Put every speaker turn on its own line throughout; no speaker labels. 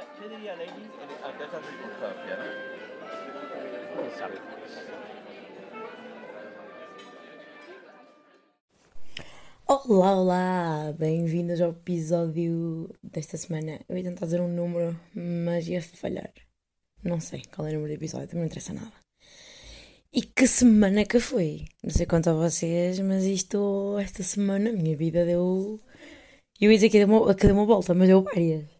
diría, ¿Qué diría Lenin ante esta circunstancia? ¿no?
Sabe.
Olá, olá! Bem-vindos ao episódio desta semana. Eu ia tentar dizer um número, mas ia falhar. Não sei qual é o número do episódio, também não interessa nada. E que semana que foi? Não sei quanto a vocês, mas isto, esta semana, a minha vida deu. Eu ia dizer que deu uma, que deu uma volta, mas deu várias.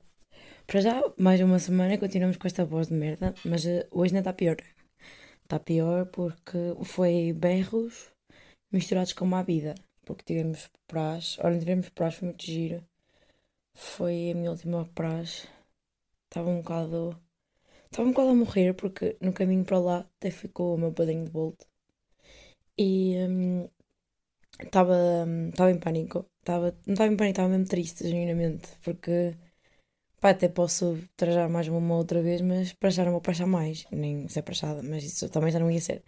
Para já, mais uma semana, continuamos com esta voz de merda, mas eh, hoje ainda está pior. Está pior porque foi berros misturados com má vida. Porque tivemos praxe. Olha, tivemos praxe, foi muito giro. Foi a minha última praxe. Estava um bocado. Estava um bocado a morrer porque no caminho para lá até ficou o meu padrinho de volta. E hum, estava estava em pânico. Estava, não estava em pânico, estava mesmo triste, genuinamente. Porque pá, até posso trajar mais uma outra vez, mas já não vou prachar mais. Nem ser prachada, mas isso também já não ia ser.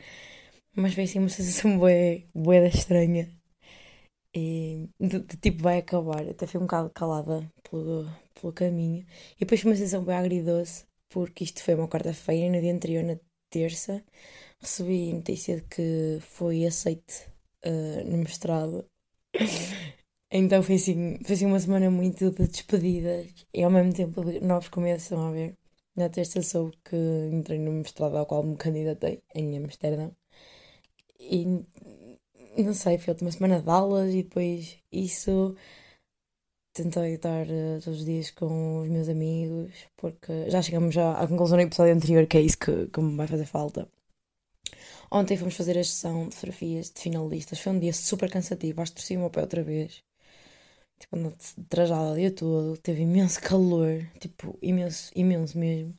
Mas foi assim uma sensação bué, bué da estranha. E de, de tipo vai acabar. Até fui um bocado calada pelo, pelo caminho. E depois foi uma sensação bem agridoce, porque isto foi uma quarta-feira e no dia anterior, na terça, recebi notícia de que foi aceite uh, no mestrado. Então foi assim, foi assim uma semana muito de despedidas e ao mesmo tempo de novos começos, estão a ver. Na terça soube que entrei no mestrado ao qual me candidatei em Amsterdão. E não sei, foi uma semana de aulas e depois isso tentei estar uh, todos os dias com os meus amigos, porque já chegamos já à conclusão do episódio anterior que é isso que, que me vai fazer falta. Ontem fomos fazer a sessão de fotografias de finalistas. Foi um dia super cansativo. Acho que torci o meu pé outra vez. Tipo, ando trajada o dia todo. Teve imenso calor. Tipo, imenso, imenso mesmo.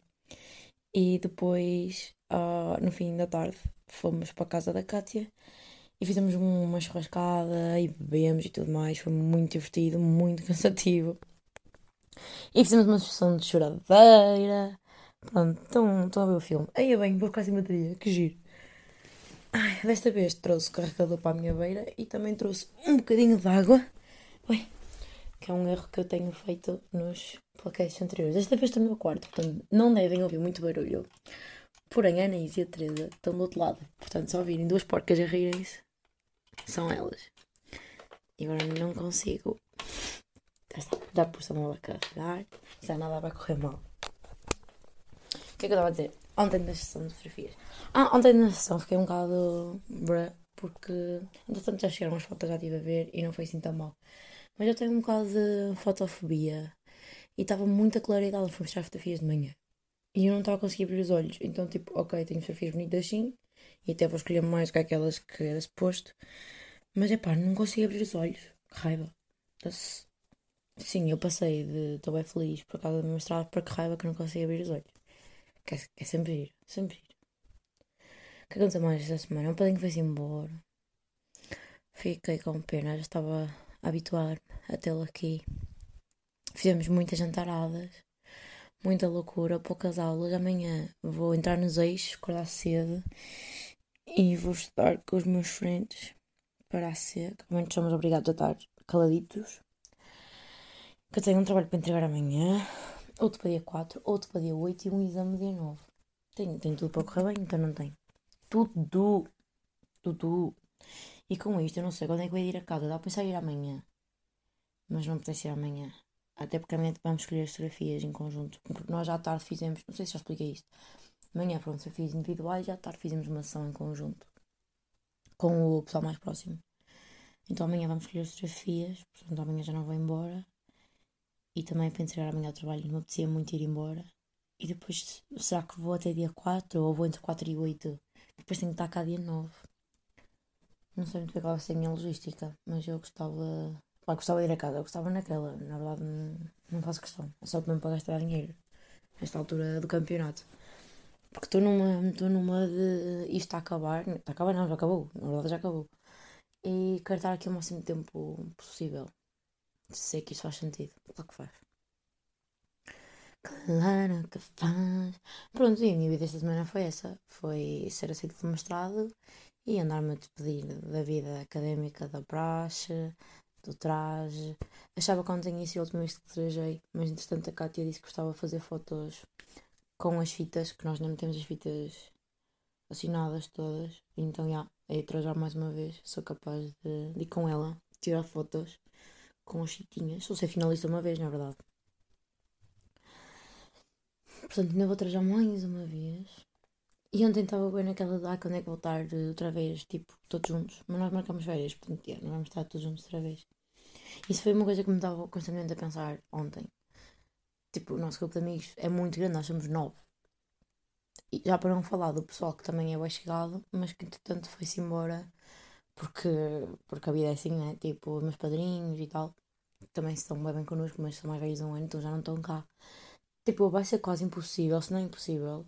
E depois, ah, no fim da tarde, fomos para a casa da Kátia e fizemos um- uma churrascada e bebemos e tudo mais. Foi muito divertido, muito cansativo. E fizemos uma sessão de choradeira. Pronto, estão, a ver o filme. Aí venho, vou ficar sem bateria, que giro. Ai, desta vez trouxe carregador para a minha beira e também trouxe um bocadinho de água. Ui, que é um erro que eu tenho feito nos podcasts anteriores. Desta vez estou no meu quarto, portanto não devem ouvir muito barulho. Porém, a Anaís e a Teresa estão do outro lado. Portanto, se ouvirem duas porcas a rirem-se, são elas. E agora não consigo. Já está, já pus a mão a carregar, já nada vai correr mal. O que é que eu estava a dizer? Ontem na sessão de fotografias. Ah, ontem na sessão fiquei um bocado. bruh, porque. Entretanto já chegaram as fotos, já estive a ver e não foi assim tão mal. Mas eu tenho um bocado de fotofobia e estava muita claridade. Fui mostrar fotografias de manhã e eu não estava a conseguir abrir os olhos. Então, tipo, ok, tenho fotografias bonitas assim e até vou escolher mais do que aquelas que era suposto. Mas é pá, não consigo abrir os olhos. Que raiva. Então-se- Sim, eu passei de estou bem feliz por causa da minha mestrado para que raiva que não consigo abrir os olhos. Que é, é sempre giro, sempre giro. O que aconteceu mais esta semana? Um padrinho foi-se embora. Fiquei com pena, já estava a habituar a tê-lo aqui. Fizemos muitas jantaradas, muita loucura, poucas aulas. Amanhã vou entrar nos eixos, acordar cedo e vou estudar com os meus frentes para a seca. Muitos somos obrigados a estar caladitos. Que eu tenho um trabalho para entregar amanhã, outro para dia 4, outro para dia 8 e um exame dia 9. Tenho, tenho tudo para correr bem, então não tenho. Tudo, tudo. E com isto eu não sei quando é que vou ir a casa. Dá para pensar ir amanhã. Mas não apetece ir amanhã. Até porque amanhã vamos escolher as fotografias em conjunto. Porque nós já à tarde fizemos, não sei se já expliquei isto. Amanhã foram fotografias individuais e à tarde fizemos uma sessão em conjunto. Com o pessoal mais próximo. Então amanhã vamos escolher as fotografias. Portanto amanhã já não vou embora. E também para entregar amanhã ao trabalho não me apetecia muito ir embora. E depois, será que vou até dia 4 ou vou entre 4 e 8? Depois tenho que estar cá dia 9. Não sei muito bem qual vai ser a minha logística, mas eu gostava. Pá, gostava de ir a casa, eu gostava naquela. Na verdade, não, não faço questão. É só mesmo para gastar dinheiro. Nesta altura do campeonato. Porque estou numa, estou numa de. Isto está a acabar. Está a acabar, não, já acabou. Na verdade, já acabou. E quero estar aqui o máximo de tempo possível. Sei que isso faz sentido. Claro que faz. Claro que faz. Pronto, e a minha vida esta semana foi essa. Foi ser aceito pelo mestrado e andar-me a despedir da vida académica da praxe, do traje. Achava que ontem ia ser a última vez que trajei, mas entretanto a Kátia disse que gostava de fazer fotos com as fitas, que nós não temos as fitas assinadas todas. Então, já, é trajar mais uma vez. Sou capaz de, de ir com ela, tirar fotos com as fitinhas. Sou ser finalista uma vez, na verdade. Portanto, ainda vou trajar mais uma vez. E ontem estava bem naquela de, ah, quando é que voltar outra vez, tipo, todos juntos. Mas nós marcamos férias, portanto, não vamos estar todos juntos outra vez. Isso foi uma coisa que me estava constantemente a pensar ontem. Tipo, o nosso grupo de amigos é muito grande, nós somos nove. E já para não falar do pessoal que também é bem chegado, mas que entretanto foi-se embora porque, porque a vida é assim, né? Tipo, os meus padrinhos e tal também estão bem, bem connosco, mas são mais velhos um ano, então já não estão cá. Tipo, vai ser quase impossível, se não é impossível,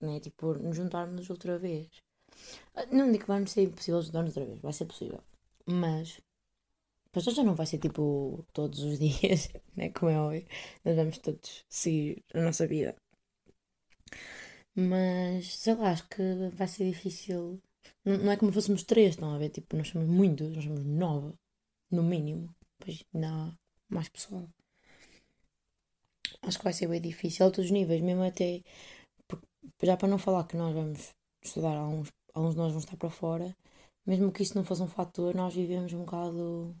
né? Tipo, nos juntarmos outra vez. Ah, não digo que vai ser impossível juntarmos outra vez, vai ser possível. Mas, para já não vai ser tipo todos os dias, né? Como é óbvio. Nós vamos todos seguir a nossa vida. Mas, sei lá, acho que vai ser difícil. Não, não é como fôssemos três, estão a ver? Tipo, nós somos muitos, nós somos nove, no mínimo. Pois não mais pessoal. Acho que vai ser bem difícil a todos os níveis, mesmo até. Já para não falar que nós vamos estudar, alguns, alguns de nós vão estar para fora, mesmo que isso não fosse um fator, nós vivemos um bocado.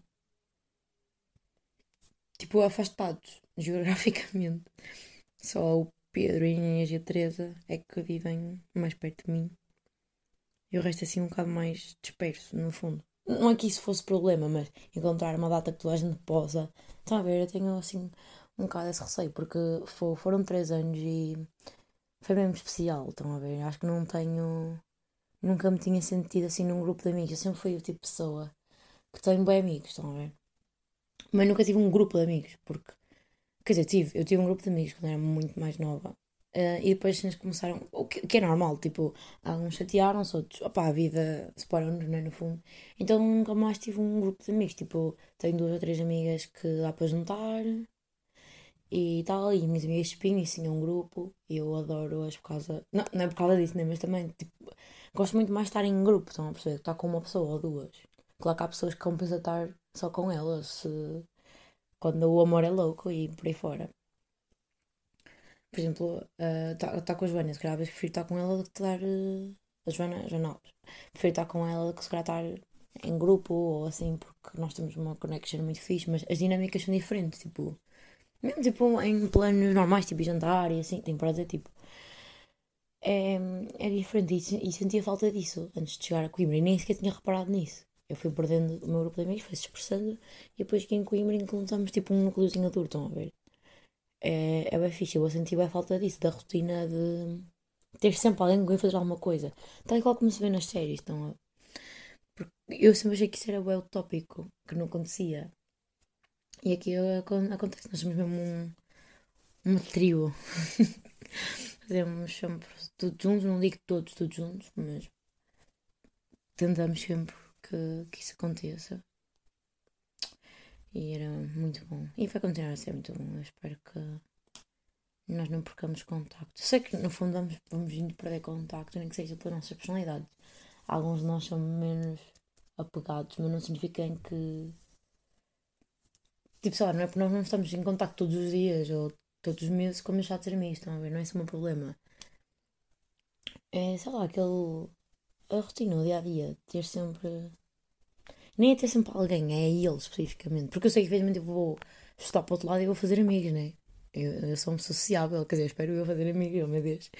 tipo, afastados geograficamente. Só o Pedro, Inês e a Teresa é que vivem mais perto de mim. E o resto assim um bocado mais disperso, no fundo. Não é que isso fosse problema, mas encontrar uma data que toda a gente possa. Está a ver? Eu tenho assim um bocado esse receio, porque foram três anos e foi mesmo especial, estão a ver? Acho que não tenho. Nunca me tinha sentido assim num grupo de amigos. Eu sempre fui o tipo de pessoa que tenho bem amigos, estão a ver? Mas nunca tive um grupo de amigos, porque. Quer dizer, tive, eu tive um grupo de amigos quando era muito mais nova. Uh, e depois eles começaram. O que, que, é normal, tipo, alguns chatearam-se, outros. Opá, a vida separou-nos, né, no fundo. Então nunca mais tive um grupo de amigos. Tipo, tenho duas ou três amigas que dá para juntar e tal. E minhas amigas espinhas tinham um grupo. E eu adoro-as por causa. Não, não é por causa disso, né? Mas também, tipo, gosto muito mais de estar em grupo, estão a perceber? Estar com uma pessoa ou duas. Claro que há pessoas que compensam estar só com elas, se... quando o amor é louco e por aí fora. Por exemplo, estar uh, tá, tá com a Joana, se calhar prefiro estar com ela do que estar. Uh, a Joana, Joana. Prefiro estar com ela do que se calhar estar em grupo ou assim, porque nós temos uma connection muito fixe, mas as dinâmicas são diferentes, tipo. Mesmo tipo em planos normais, tipo jantar e assim, tem para dizer tipo. É, é diferente e, e sentia falta disso antes de chegar a Coimbra e nem sequer tinha reparado nisso. Eu fui perdendo o meu grupo de amigos, foi-se expressando e depois que em Coimbra encontramos tipo um núcleozinho adulto, estão a ver? É, é bem fixe, eu senti bem falta disso, da rotina de ter sempre alguém quem fazer alguma coisa. Tal e qual como se vê nas séries, estão a... Eu sempre achei que isso era bem utópico, que não acontecia. E aqui acontece, nós somos mesmo um, um trio. Fazemos sempre tudo juntos, não digo todos, todos juntos, mas tentamos sempre que, que isso aconteça. E era muito bom. E vai continuar a ser muito bom. Eu espero que nós não percamos contacto. Sei que no fundo vamos, vamos indo perder contacto, nem que seja pela nossa personalidade. Alguns de nós são menos apegados, mas não significa que Tipo, sei lá, não é porque nós não estamos em contato todos os dias ou todos os meses como de ser amigos, estão a ver? Não é esse o meu problema. É, sei lá, aquele. a rotina, o dia a dia, ter sempre. Nem é ter sempre alguém, é ele especificamente. Porque eu sei que infelizmente eu vou estar para o outro lado e vou fazer amigos, né? Eu, eu sou uma sociável, quer dizer, espero eu fazer amigos, oh meu Deus.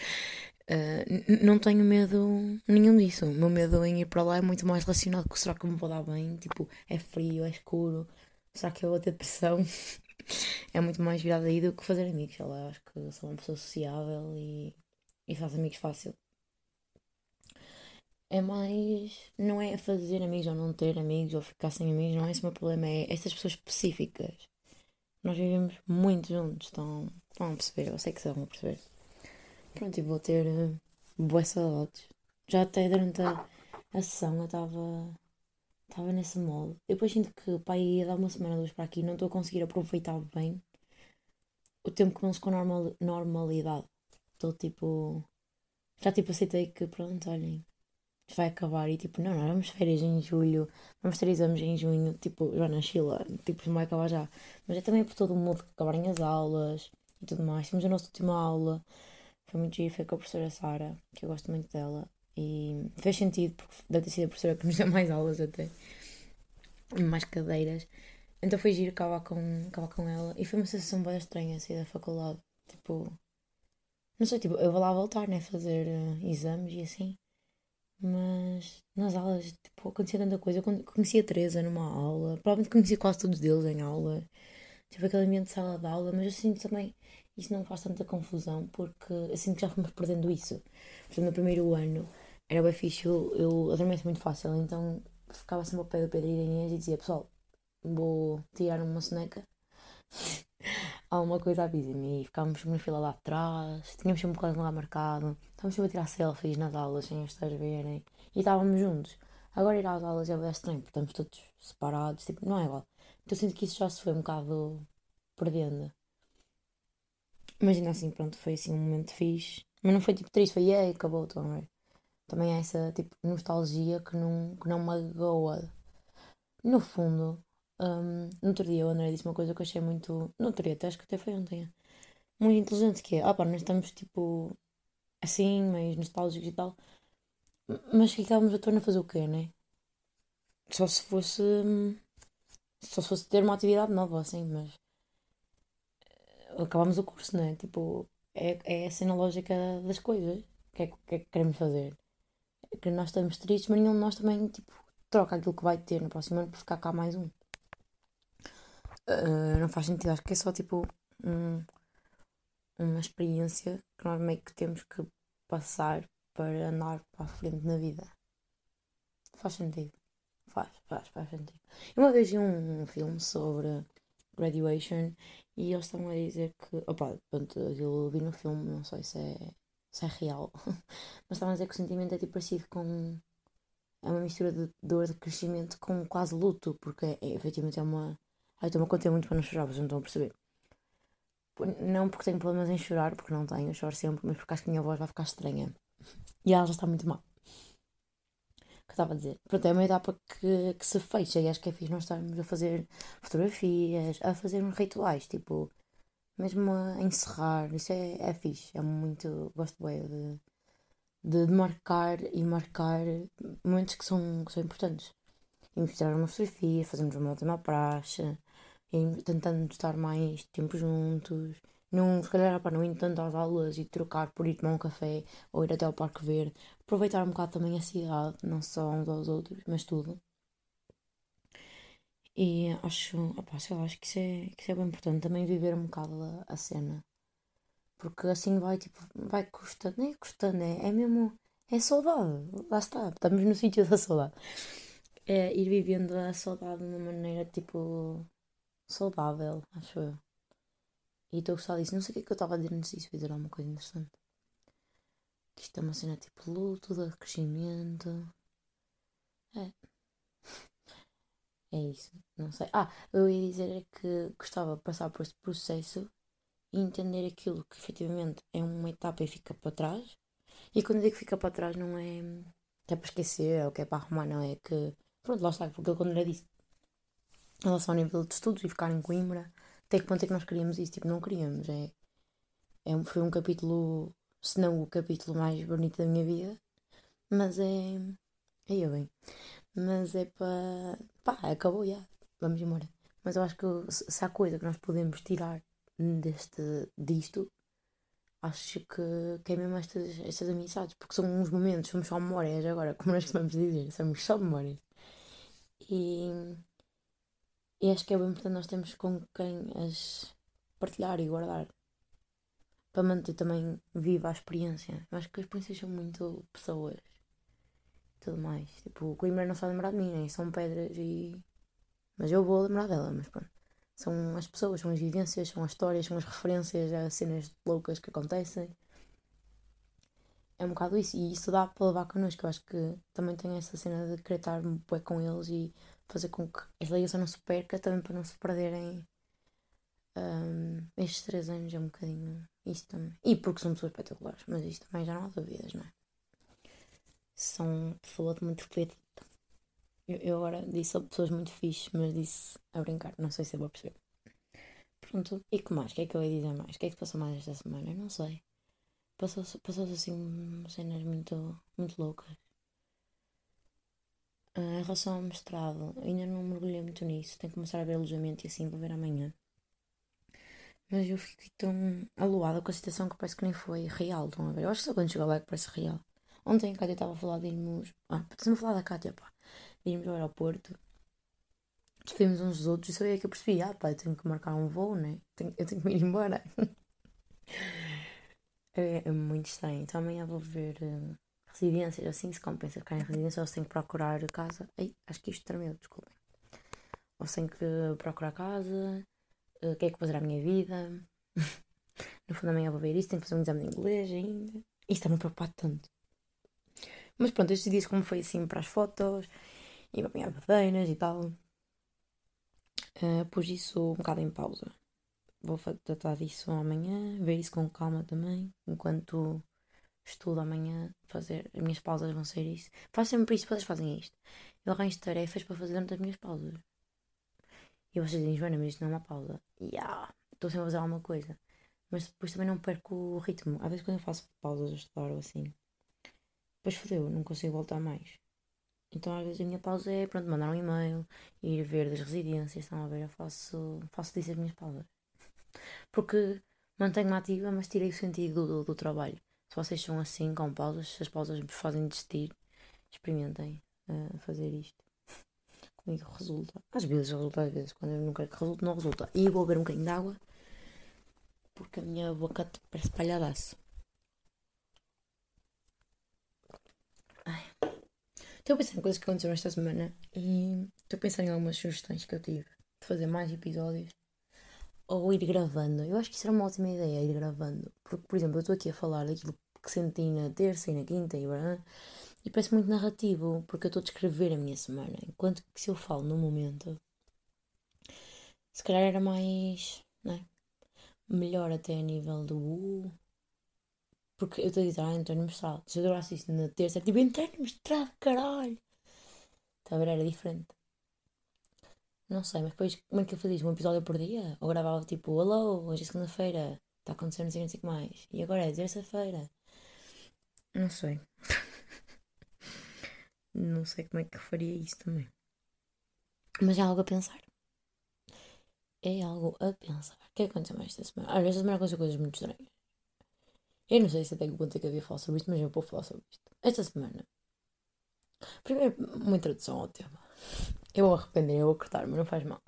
Uh, não tenho medo nenhum disso. O meu medo em ir para lá é muito mais relacionado com será que me vou dar bem? Tipo, é frio, é escuro, Será que eu vou ter depressão? é muito mais virado aí do que fazer amigos. Lá, acho que sou uma pessoa sociável e, e faço amigos fácil. É mais. Não é fazer amigos ou não ter amigos ou ficar sem amigos, não é esse o meu problema. É estas pessoas específicas. Nós vivemos muito juntos, estão, estão a perceber. Eu sei que vão perceber. Pronto, e vou ter uh, boas saudades. Já até durante a, a sessão eu estava Estava nesse modo. Depois sinto que o pai ia dar uma semana duas para aqui não estou a conseguir aproveitar bem o tempo que não se com normal, normalidade. Estou tipo. Já tipo aceitei que pronto, olhem. vai acabar e tipo, não, nós vamos férias em julho, vamos ter exames em junho, tipo, Joana Sheila, tipo, não vai acabar já. Mas é também por todo o mundo que acabarem as aulas e tudo mais. Temos a nossa última aula, foi muito giro, foi com a professora Sara, que eu gosto muito dela. E fez sentido, porque deve ter sido a professora que nos deu mais aulas até, mais cadeiras. Então foi giro acabar com, acabar com ela. E foi uma sensação bem estranha sair da faculdade. Tipo, não sei, tipo, eu vou lá voltar, né? Fazer uh, exames e assim. Mas nas aulas, tipo, acontecia tanta coisa. Eu conhecia a Teresa numa aula, provavelmente conhecia quase todos deles em aula. Tipo, aquele ambiente de sala de aula, mas eu sinto também isso não faz tanta confusão porque eu sinto que já fomos perdendo isso. Por exemplo, no primeiro ano era bem fixe, eu, eu adormeço muito fácil, então ficava sempre ao pé do Pedro e e dizia: Pessoal, vou tirar uma soneca. alguma coisa avisa-me. E ficávamos na fila lá atrás, tínhamos sempre um de lugar marcado, estávamos sempre a tirar selfies nas aulas sem as pessoas verem e estávamos juntos. Agora ir às aulas é bem estranho, porque estamos todos separados, tipo, não é igual. Então sinto que isso já se foi um bocado perdendo. Imagina assim, pronto, foi assim um momento fixe. Mas não foi tipo triste, foi e acabou, estão a ver? Também é essa tipo nostalgia que não, que não magoa. No fundo, um, no outro dia o André disse uma coisa que eu achei muito. No outro dia, até acho que até foi ontem. Muito inteligente, que é, ah pá, nós estamos tipo assim, meio nostálgicos e tal. Mas ficávamos a torno a fazer o quê, né? Só se fosse. Só se fosse ter uma atividade nova, assim, mas. Acabámos o curso, né? Tipo, é, é a cena lógica das coisas. O que é, que é que queremos fazer? Que nós estamos tristes, mas nenhum de nós também, tipo, troca aquilo que vai ter no próximo ano para ficar cá mais um. Uh, não faz sentido, acho que é só tipo um, uma experiência que nós meio que temos que passar para andar para a frente na vida. Faz sentido. Faz, faz, faz sentido. Eu uma vez vi um, filme sobre graduation e eles estavam a dizer que. Opa, pronto, eu vi no filme, não sei se é, se é real, mas estavam a dizer que o sentimento é tipo parecido com. É uma mistura de dor de crescimento com quase luto, porque é, efetivamente é uma Ai, estou-me a conter muito para não chorar, vocês não estão a perceber. Não porque tenho problemas em chorar, porque não tenho, eu choro sempre, mas porque acho que a minha voz vai ficar estranha. E ela já está muito mal. O que estava a dizer? Pronto, é uma etapa que, que se fecha e acho que é fixe nós estarmos a fazer fotografias, a fazer uns rituais, tipo, mesmo a encerrar. Isso é, é fixe, é muito. Gosto bem de, de marcar e marcar momentos que são, que são importantes. E mostrar uma fotografia, fazermos uma última praxe e tentando estar mais tempo juntos. Não, se calhar, para não ir tanto às aulas e trocar por ir tomar um café ou ir até ao Parque Verde. Aproveitar um bocado também a cidade, não só uns aos outros, mas tudo. E acho, opa, sei lá, acho que isso, é, que isso é bem importante, também viver um bocado a, a cena. Porque assim vai, tipo, vai custando, nem é custando, é, é mesmo, é saudade, lá está, estamos no sítio da saudade. É ir vivendo a saudade de uma maneira, tipo, saudável, acho eu. E estou a gostar disso. Não sei o que é que eu estava a dizer antes disso, vou alguma coisa interessante. Que isto é uma cena tipo luto, de crescimento. É. É isso. Não sei. Ah, eu ia dizer é que gostava de passar por este processo e entender aquilo que efetivamente é uma etapa e fica para trás. E quando digo que fica para trás não é que é para esquecer ou que é para arrumar, não é que. Pronto, lá está, porque quando era disse em relação ao nível de estudos e ficar em Coimbra, até que ponto é que nós queríamos isso? Tipo, não queríamos. É, é, foi um capítulo, se não o capítulo mais bonito da minha vida, mas é. Aí eu bem. Mas é para. pá, acabou já. Vamos embora. Mas eu acho que se há coisa que nós podemos tirar deste, disto, acho que, que é mesmo estas, estas amizades, porque são uns momentos, somos só memórias agora, como nós costumamos dizer, somos só memórias. E e acho que é bem importante nós termos com quem as partilhar e guardar. Para manter também viva a experiência. Eu acho que as experiências são muito pessoas. Tudo mais. Tipo, o Coimbra não só lembrar de mim, né? São pedras e. Mas eu vou lembrar dela, mas pronto. São as pessoas, são as vivências, são as histórias, são as referências a cenas loucas que acontecem. É um bocado isso. E isso dá para levar connosco. Eu acho que também tenho essa cena de querer estar pouco com eles e fazer com que esta ligação não se perca, também para não se perderem um, estes três anos, é um bocadinho isto também. E porque são pessoas espetaculares, mas isto também já não há dúvidas, não é? São pessoas muito feitas. Eu, agora disse a pessoas muito fixes, mas disse a brincar, não sei se eu vou perceber. Pronto, e que mais? O que é que eu ia dizer mais? O que é que passou mais esta semana? Eu não sei. Passou-se passou assim cenas muito, muito loucas. Uh, em relação ao mestrado, ainda não mergulhei muito nisso. Tenho que começar a ver alojamento e assim vou ver amanhã. Mas eu fiquei tão aluada com a situação que parece que nem foi real. Estão a ver? Eu acho que só quando chegou lá é que parece real. Ontem a Cátia estava a falar de irmos. Ah, se não falar da Cátia, pá. De irmos ao aeroporto. Despedimos uns dos outros e só aí é que eu percebi. Ah, pá, eu tenho que marcar um voo, né? Tenho, eu tenho que me ir embora. é, é, muito estranho. Então amanhã vou ver uh, residências. Assim se compensa ficar em residência ou se tenho que procurar casa. Ai, acho que isto tremeu, desculpem. Ou se tenho que procurar casa o que é que fazer à minha vida. no fundo, amanhã vou ver isso. Tenho que fazer um exame de inglês ainda. Isso está-me preocupado tanto. Mas pronto, estes dias, como foi assim para as fotos e para apanhar badeiras e tal, uh, pus isso um bocado em pausa. Vou tratar disso amanhã, ver isso com calma também, enquanto estudo amanhã, fazer as minhas pausas vão ser isso. Faço sempre isso, vocês fazem isto. Eu arranjo tarefas para fazer durante as minhas pausas. E vocês dizem, Joana, mas isto não é uma pausa. E yeah, estou sempre a fazer alguma coisa. Mas depois também não perco o ritmo. Às vezes quando eu faço pausas a estudar ou assim, depois fodeu, não consigo voltar mais. Então às vezes a minha pausa é, pronto, mandar um e-mail, ir ver das residências, estão a ver, eu faço, faço disso as minhas pausas. Porque mantenho-me ativa, mas tirei o sentido do, do, do, trabalho. Se vocês são assim, com pausas, se as pausas fazem desistir, experimentem uh, fazer isto comigo resulta. Às vezes resulta, às vezes. Quando eu não quero que resulte, não resulta. E vou beber um bocadinho de água. Porque a minha boca parece palhadaço. Estou a pensar em coisas que aconteceram esta semana. E estou a pensar em algumas sugestões que eu tive. De fazer mais episódios. Ou ir gravando. Eu acho que isso era uma ótima ideia, ir gravando. Porque, por exemplo, eu estou aqui a falar daquilo que senti na terça e na quinta e blá, e parece muito narrativo, porque eu estou a descrever a minha semana. Enquanto que se eu falo no momento, se calhar era mais. Não é? Melhor até a nível do. Porque eu estou a dizer, ah, no mestrado. Se eu adorasse isso na terça, era tipo, no mestrado, caralho. Está a ver? Era diferente. Não sei, mas depois, como é que eu fazia? Um episódio por dia? Ou gravava tipo, alô, hoje é segunda-feira, está acontecendo não sei, não sei o que mais. E agora é terça-feira. Não sei. Não sei como é que faria isso também. Mas é algo a pensar. É algo a pensar. O que é aconteceu mais esta semana? Vezes esta semana aconteceu coisas muito estranhas. Eu não sei se até que ponto é que devia falar sobre isto, mas eu vou falar sobre isto. Esta semana. Primeiro, uma introdução ao tema. Eu vou arrepender, eu vou cortar, mas não faz mal.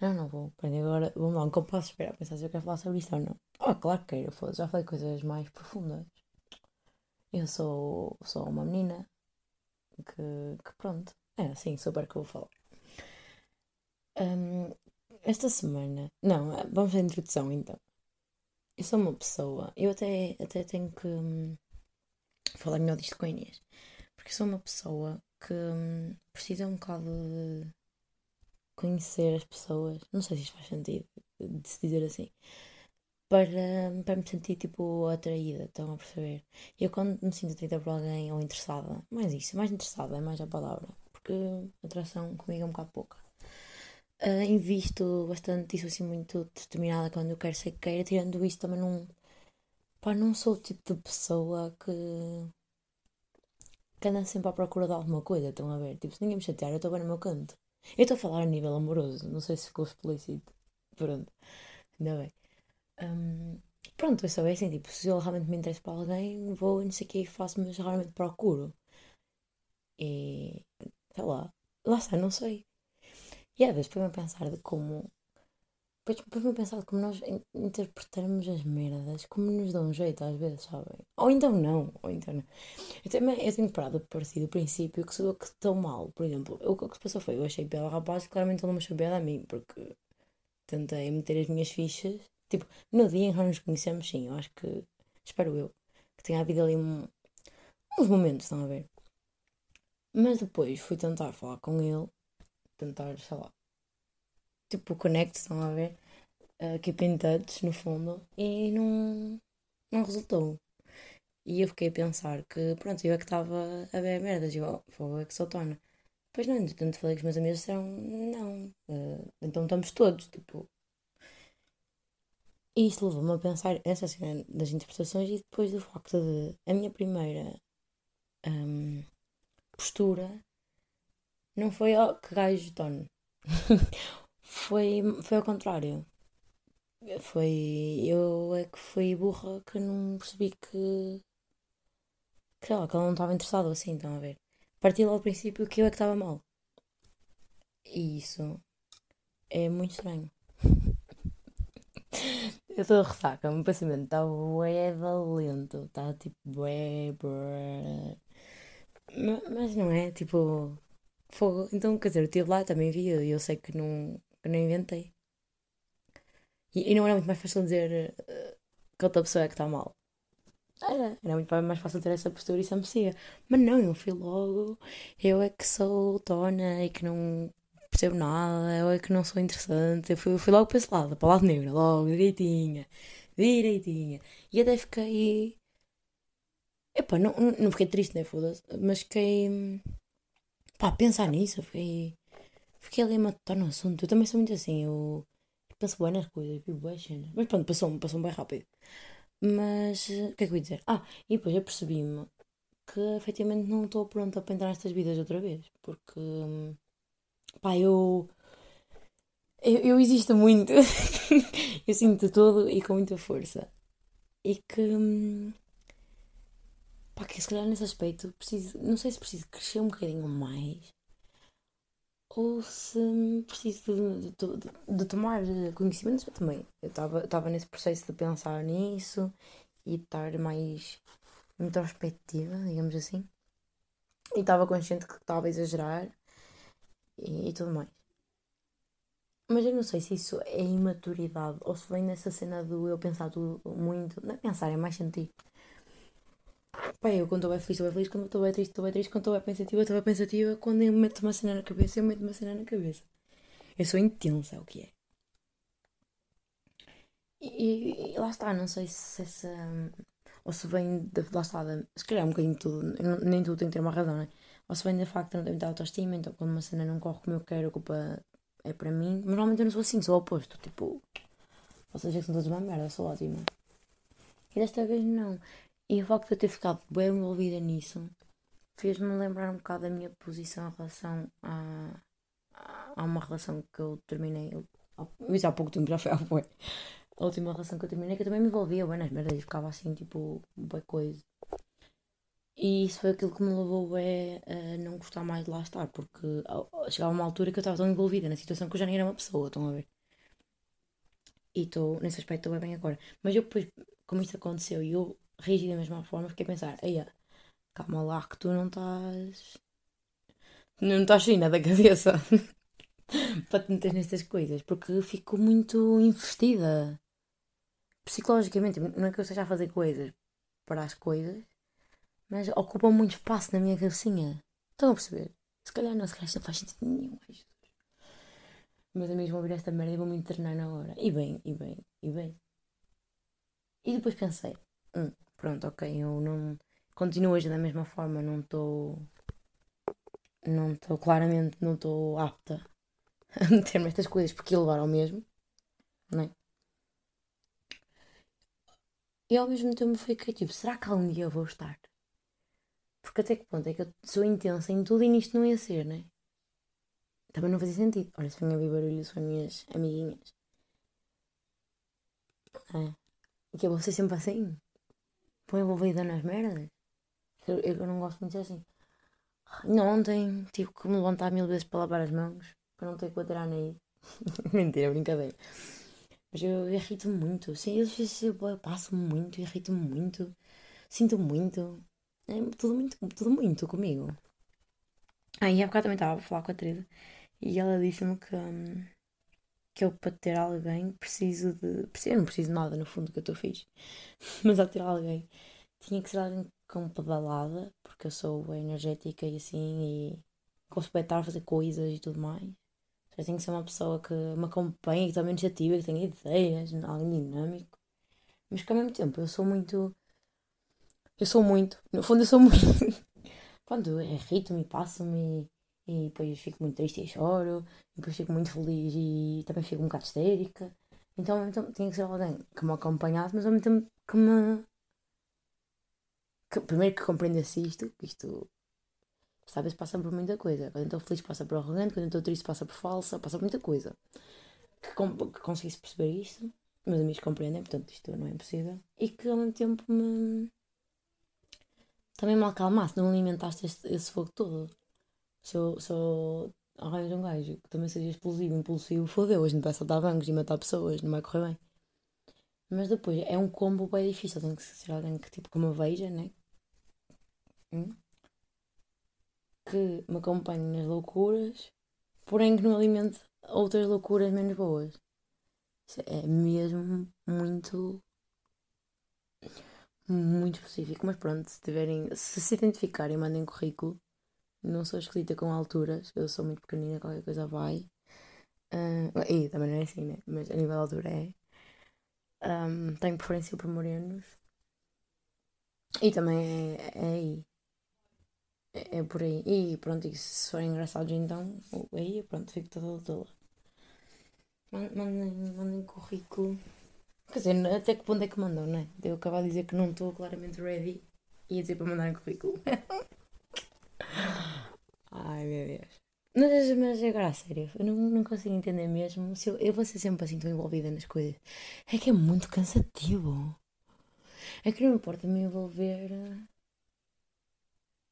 Não, não vou aprender agora. Vamos lá, como posso esperar a pensar se eu quero falar sobre isto ou não? Ah, claro que quero, foda Já falei coisas mais profundas. Eu sou, sou uma menina que, que pronto, é assim super que eu vou falar. Um, esta semana, não, vamos à introdução então. Eu sou uma pessoa, eu até, até tenho que hum, falar melhor disto com a Inês, porque sou uma pessoa que hum, precisa um bocado de conhecer as pessoas, não sei se isto faz sentido de se dizer assim, para, para me sentir tipo atraída, estão a perceber? Eu quando me sinto atraída por alguém ou interessada, mais isso, mais interessada é mais a palavra, porque atração comigo é um bocado pouca. Uh, invisto bastante isso assim muito determinada quando eu quero ser que queira, tirando isso também não. Pá, não sou o tipo de pessoa que. que anda sempre à procura de alguma coisa, estão a ver? Tipo, se ninguém me chatear, eu estou bem no meu canto. Eu estou a falar a nível amoroso, não sei se ficou explícito. Pronto, ainda bem. Um, pronto, eu sou assim, tipo, se eu realmente me interesso para alguém, vou não sei o que e faço, mas raramente procuro. E sei lá, lá está, não sei. E às vezes põe-me a pensar de como. Depois-me a pensar de como nós interpretamos as merdas, como nos dão um jeito às vezes, sabem? Ou então não, ou então não. Eu, também, eu tenho parado a partir do princípio que sou eu que estou mal. Por exemplo, o que se passou foi, eu achei piada ao rapaz e claramente ele não me achou piada a mim, porque tentei meter as minhas fichas Tipo, no dia em que nós nos conhecemos, sim, eu acho que, espero eu, que tenha havido ali um, uns momentos, estão a ver? Mas depois fui tentar falar com ele, tentar, sei lá, tipo, connect, estão a ver? Uh, keep in touch, no fundo, e não, não resultou. E eu fiquei a pensar que, pronto, eu é que estava a ver merdas. Eu, oh, é que sou tona. Depois não, entretanto falei com os meus amigos disseram, não, uh, então estamos todos, tipo. E isso levou-me a pensar essa cena das interpretações e depois do facto de a minha primeira um, postura não foi oh, que gajo tono. foi, foi ao contrário. Foi eu é que fui burra que não percebi que que ela, que ela não estava interessada assim, estão a ver. Parti logo ao princípio que eu é que estava mal. E isso é muito estranho. eu estou a ressaca, o meu pensamento está bué lento, está tipo bué, bué. Mas não é, tipo, fogo. Então, quer dizer, eu estive lá, também vi, e eu sei que não, que não inventei. E, e, não era muito mais fácil dizer uh, que outra pessoa é que está mal. Era, era muito mais fácil ter essa postura e se merecia. Mas não, eu fui logo, eu é que sou tona e que não percebo nada, eu é que não sou interessante. Eu fui, eu fui logo para esse lado, para o lado negro, logo, direitinha, direitinha. E até fiquei. Epá, não, não fiquei triste, né? Foda-se. Mas fiquei. Pá, pensar nisso, fiquei. Fiquei ali a matar no assunto. Eu também sou muito assim, eu penso bem nas coisas, vivo bem Mas pronto, passou-me, passou bem rápido. Mas o que é que eu ia dizer? Ah, e depois eu percebi-me que efetivamente não estou pronta para entrar nestas vidas outra vez. Porque pá, eu. Eu, eu existo muito. eu sinto tudo e com muita força. E que. Pá, que se calhar nesse aspecto preciso. Não sei se preciso crescer um bocadinho mais ou se preciso de, de, de, tomar conhecimento, eu também. Eu estava nesse processo de pensar nisso e de estar mais introspectiva, digamos assim. E estava consciente que estava a exagerar e, e, tudo mais. Mas eu não sei se isso é imaturidade ou se vem nessa cena do eu pensar tudo muito. Não é pensar, é mais sentir. Pá, eu quando estou bem feliz, estou bem feliz, quando estou bem triste, estou bem triste, quando estou bem pensativa, estou bem pensativa, quando eu meto uma cena na cabeça, eu meto uma cena na cabeça. Eu sou intensa, é o que é. E, e, lá está, não sei se essa. Ou se vem de. Lá está, se calhar é um bocadinho de tudo, nem tudo tem que ter uma razão, né? Ou se vem do facto de não ter muita autoestima, então quando uma cena não corre como eu quero, a culpa é para mim. Mas normalmente eu não sou assim, sou o oposto. Tipo, vocês já que são todos uma merda, sou ótima. E desta vez não. E o facto de eu ter ficado bem envolvida nisso fez-me lembrar um bocado da minha posição em relação a, a uma relação que eu terminei. Isso há pouco tempo já foi. A última relação que eu terminei, que eu também me envolvia bem nas merdas e ficava assim, tipo, boa coisa. E isso foi aquilo que me levou bem a não gostar mais de lá estar, porque chegava uma altura que eu estava tão envolvida na situação que eu já nem era uma pessoa, estão a ver? E estou, nesse aspecto, estou bem agora. Mas eu depois, como isto aconteceu e eu reagi da mesma forma, fiquei a pensar, aí calma lá que tu não estás. Não estás fina da cabeça para te meter nestas coisas, porque fico muito investida psicologicamente. Não é que eu esteja a fazer coisas para as coisas, mas ocupam muito espaço na minha cabecinha. Estão a perceber? Se calhar não, se calhar não faz sentido nenhum. Meus amigos vão ouvir esta merda e vão me internar na hora. E bem, e bem, e bem. E depois pensei, hum, pronto, ok, eu não. Continuo hoje da mesma forma, não estou. Não estou, claramente, não estou apta a meter-me estas coisas porque ia levar ao mesmo, não é? E ao mesmo tempo fiquei tipo, será que algum dia vou estar? Porque até que ponto é que eu sou intensa em tudo e nisto não ia ser, não é? Também não fazia sentido. Olha, se vinha a ouvir barulho, são minhas amiguinhas. É. E que eu vou ser sempre assim põe envolvida nas merdas. Eu, eu não gosto muito assim. Não, ontem tive que me levantar mil vezes para lavar as mãos, para não ter que bater a nariz. Mentira, brincadeira. Mas eu irrito-me muito. Sim, eu, eu, eu passo muito, irrito-me muito, sinto muito. É tudo muito, tudo muito comigo. Aí ah, há bocado também estava a falar com a Teresa e ela disse-me que. Hum, que eu para ter alguém preciso de. Eu não preciso de nada no fundo que eu estou fixe. Mas ao ter alguém tinha que ser alguém com pedalada, porque eu sou energética e assim e gosto de estar a fazer coisas e tudo mais. Já tenho que ser uma pessoa que me acompanhe, que tome iniciativa, que tenha ideias, alguém dinâmico. Mas que ao mesmo tempo eu sou muito. Eu sou muito, no fundo eu sou muito. Pronto, eu irrito-me, passo-me e, depois fico muito triste e choro, e depois fico muito feliz e também fico um bocado histérica. Então, tempo, tinha que ser alguém que me acompanhasse, mas ao mesmo tempo que me. Que, primeiro que compreendesse isto, que isto. Sabes, passa por muita coisa. Quando estou feliz, passa por arrogante, quando estou triste, passa por falsa, passa por muita coisa. Que, com, que conseguisse perceber isto, meus amigos compreendem, portanto, isto não é impossível. E que ao mesmo tempo me. também me acalmasse, não alimentasse este, esse fogo todo. Se eu arranjo um gajo que também seja explosivo, impulsivo, fodeu, hoje não vai saltar bancos e matar pessoas, não vai correr bem. Mas depois é um combo bem difícil, tem que ser alguém que tipo me veja, né? Hum? Que me acompanhe nas loucuras, porém que não alimente outras loucuras menos boas. Isso é mesmo muito muito específico, mas pronto, se tiverem, se se identificarem, mandem currículo não sou esquisita com alturas, eu sou muito pequenina, qualquer coisa vai. Uh, e também não é assim, né? Mas a nível de altura é. Um, tenho preferência por morenos. E também é, é aí. É, é, por aí. E pronto, e se forem engraçados então, aí pronto, fico toda toda. Mandem, mandem currículo. Quer dizer, até que ponto é que mandam, não é? Eu acabo de dizer que não estou claramente ready e dizer para mandarem currículo. Ai meu Deus. Mas, mas agora a sério, eu não, não consigo entender mesmo. Se eu, eu vou ser sempre assim tão envolvida nas coisas. É que é muito cansativo. É que não me importa me envolver.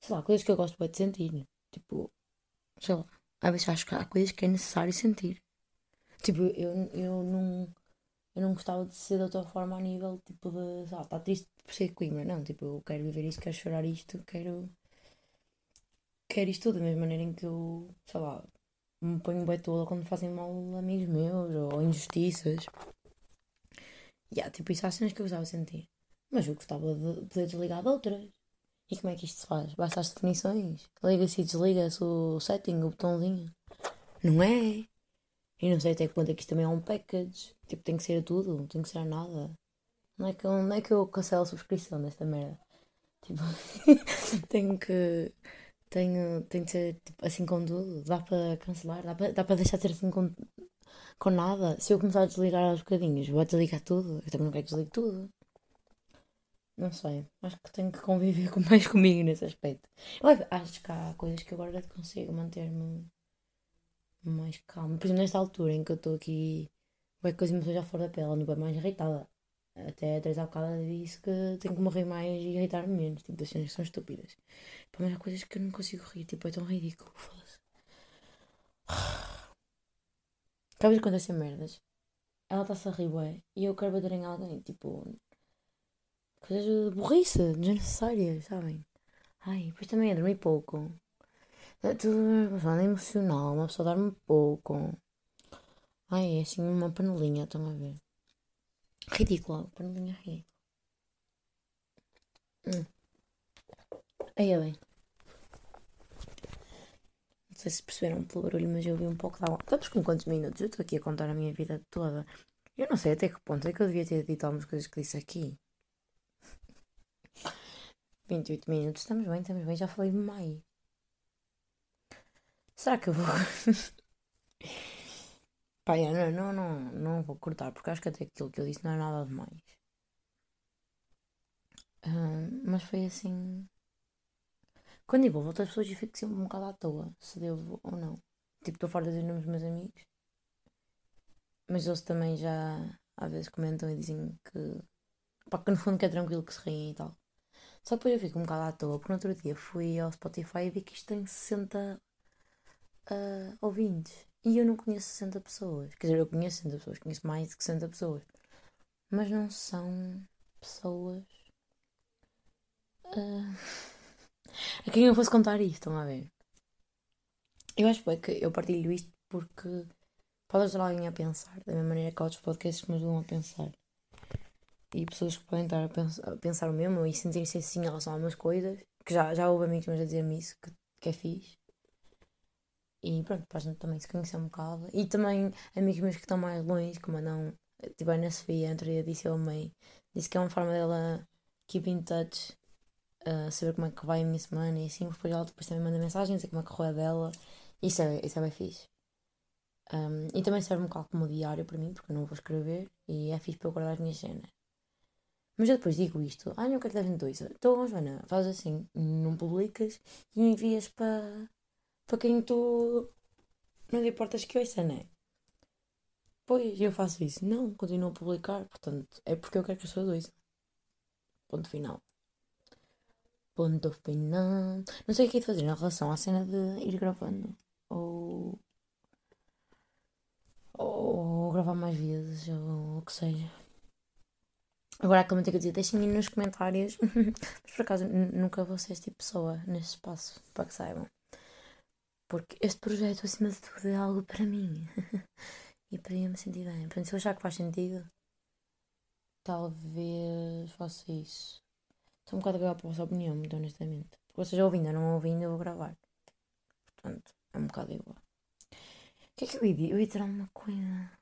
Sei lá, coisas que eu gosto de sentir. Tipo, sei lá. Às vezes acho que há coisas que é necessário sentir. Tipo, eu, eu não. Eu não gostava de ser de outra forma a nível tipo de. Sei lá, está triste por ser Coimbra. Não, tipo, eu quero viver isto, quero chorar isto, quero quero isto tudo, da mesma maneira em que eu, sei lá, me ponho bem toda quando fazem mal amigos meus ou injustiças. E yeah, tipo, isso há cenas que eu gostava de sentir. Mas eu gostava de poder desligar de outras. E como é que isto se faz? Basta as definições. Liga-se e desliga-se o setting, o botãozinho. Não é? E não sei até que ponto é que isto também é um package. Tipo, tem que ser a tudo, tem que ser a nada. Não é que, não é que eu cancelo a subscrição desta merda. Tipo, tenho que tenho, tem de ser tipo, assim com tudo. Dá para cancelar, dá para, dá para deixar de ser assim com, com nada. Se eu começar a desligar aos bocadinhos, vou desligar tudo. Eu também não quero desligar tudo. Não sei. Acho que tenho que conviver com, mais comigo nesse aspecto. Eu acho que há coisas que agora consigo manter-me mais calma. Por exemplo, nesta altura em que eu estou aqui, vai com as emoções já fora da pele, ando bem mais irritada. Até a Teresa bocado disse que tenho que morrer mais e irritar-me menos. Tipo, das cenas que são estúpidas. Pá, mas há coisas que eu não consigo rir. Tipo, é tão ridículo. Foda-se. Cada vez que acontecem merdas, ela está-se a rir, ué, e eu quero bater em alguém. Tipo, coisas de burrice, desnecessárias, sabem? Ai, depois também é dormir pouco. É tudo uma pessoa emocional, uma pessoa dorme pouco. Ai, é assim uma panelinha, estão a ver? Ridículo, panelinha ridícula. Hum. Aí é bem. Não sei se perceberam pelo barulho, mas eu vi um pouco de água. Estamos com quantos minutos? Eu estou aqui a contar a minha vida toda. Eu não sei até que ponto é que eu devia ter dito algumas coisas que disse aqui. 28 minutos, estamos bem, estamos bem, já falei demais. Será que eu vou. Pá, não, não, não, não vou cortar, porque acho que até aquilo que eu disse não é nada demais. Uh, mas foi assim. Quando envolvo outras pessoas, eu fico sempre um bocado à toa, se devo ou não. Tipo, estou fora de dizer nomes dos meus amigos. Mas eles também já às vezes comentam e dizem que. Pá, que no fundo que é tranquilo que se riem e tal. Só depois eu fico um bocado à toa, porque no outro dia fui ao Spotify e vi que isto tem 60 uh, ouvintes. E eu não conheço 60 pessoas. Quer dizer, eu conheço 60 pessoas, conheço mais de 60 pessoas. Mas não são pessoas. Uh, a quem eu fosse contar isto, estão a ver? Eu acho que eu partilho isto porque pode ajudar alguém a pensar, da mesma maneira que outros podcasts me ajudam a pensar. E pessoas que podem estar a pensar, a pensar o mesmo e sentirem-se assim em relação a algumas coisas, que já, já houve amigos meus a dizer-me isso, que, que é fixe. E pronto, para a gente também se conhecer um bocado. E também amigos meus que estão mais longe, que mandam. Tipo, a Ana Sofia, entre dia disse ao meio, disse que é uma forma dela keep in touch uh, saber como é que vai a minha semana e assim, depois ela depois também manda mensagem, dizer como é que correu a dela. Isso é, isso é bem fixe. Um, e também serve um bocado como diário para mim, porque eu não vou escrever e é fixe para eu guardar as minhas cenas. Mas eu depois digo isto, ah, não quero que devem dois. Então, Joana, faz assim, não publicas e envias para, para quem tu não lhe importas que ouça, não é? Pois, eu faço isso. Não, continuo a publicar, portanto, é porque eu quero que as pessoas ouçam. Ponto final. Ponto final. Não sei o que é de fazer em relação à cena de ir gravando. Ou. Ou gravar mais vezes, ou o que seja. Agora há que eu dizer, deixem me nos comentários. Mas por acaso nunca vou ser este tipo de pessoa neste espaço, para que saibam. Porque este projeto, acima de tudo, é algo para mim. e para mim me sentir bem. Portanto, se eu achar que faz sentido, talvez faça isso. Estou um bocado a gravar para a vossa opinião, muito honestamente. Porque vocês ouvindo ou não ouvindo, eu vou gravar. Portanto, é um bocado igual. O que é que eu ia dizer? Eu ia dizer alguma coisa.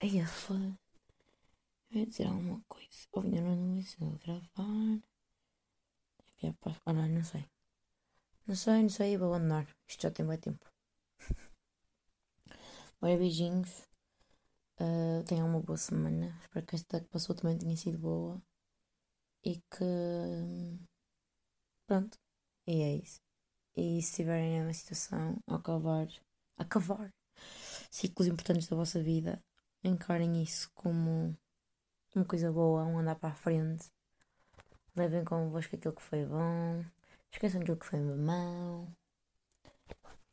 Aí é foda. Eu ia dizer alguma coisa. Ouvindo ou não ouvindo, eu vou gravar. Olha, não sei. Não sei, não sei, vou abandonar. Isto já tem bem tempo. Ora, beijinhos. Uh, tenham uma boa semana. Espero que esta que passou também tenha sido boa. E que. Pronto. E é isso. E se estiverem numa situação a acabar. A cavar ciclos importantes da vossa vida, encarem isso como uma coisa boa, um andar para a frente. Levem convosco aquilo que foi bom Esqueçam aquilo que foi mau.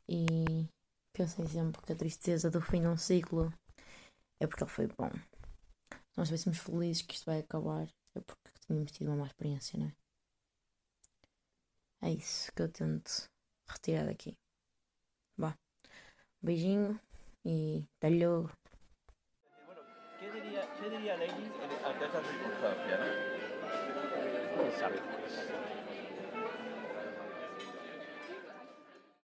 E pensem sempre que a tristeza do fim de um ciclo é porque ele foi bom. Se nós estivéssemos felizes que isto vai acabar, é porque tínhamos tido uma má experiência, não é? É isso que eu tento retirar daqui. Vá. Um beijinho e até logo.
¿Qué diría, qué diría Lenin ante esta circunstancia? ¿no?
¿Quién sabe?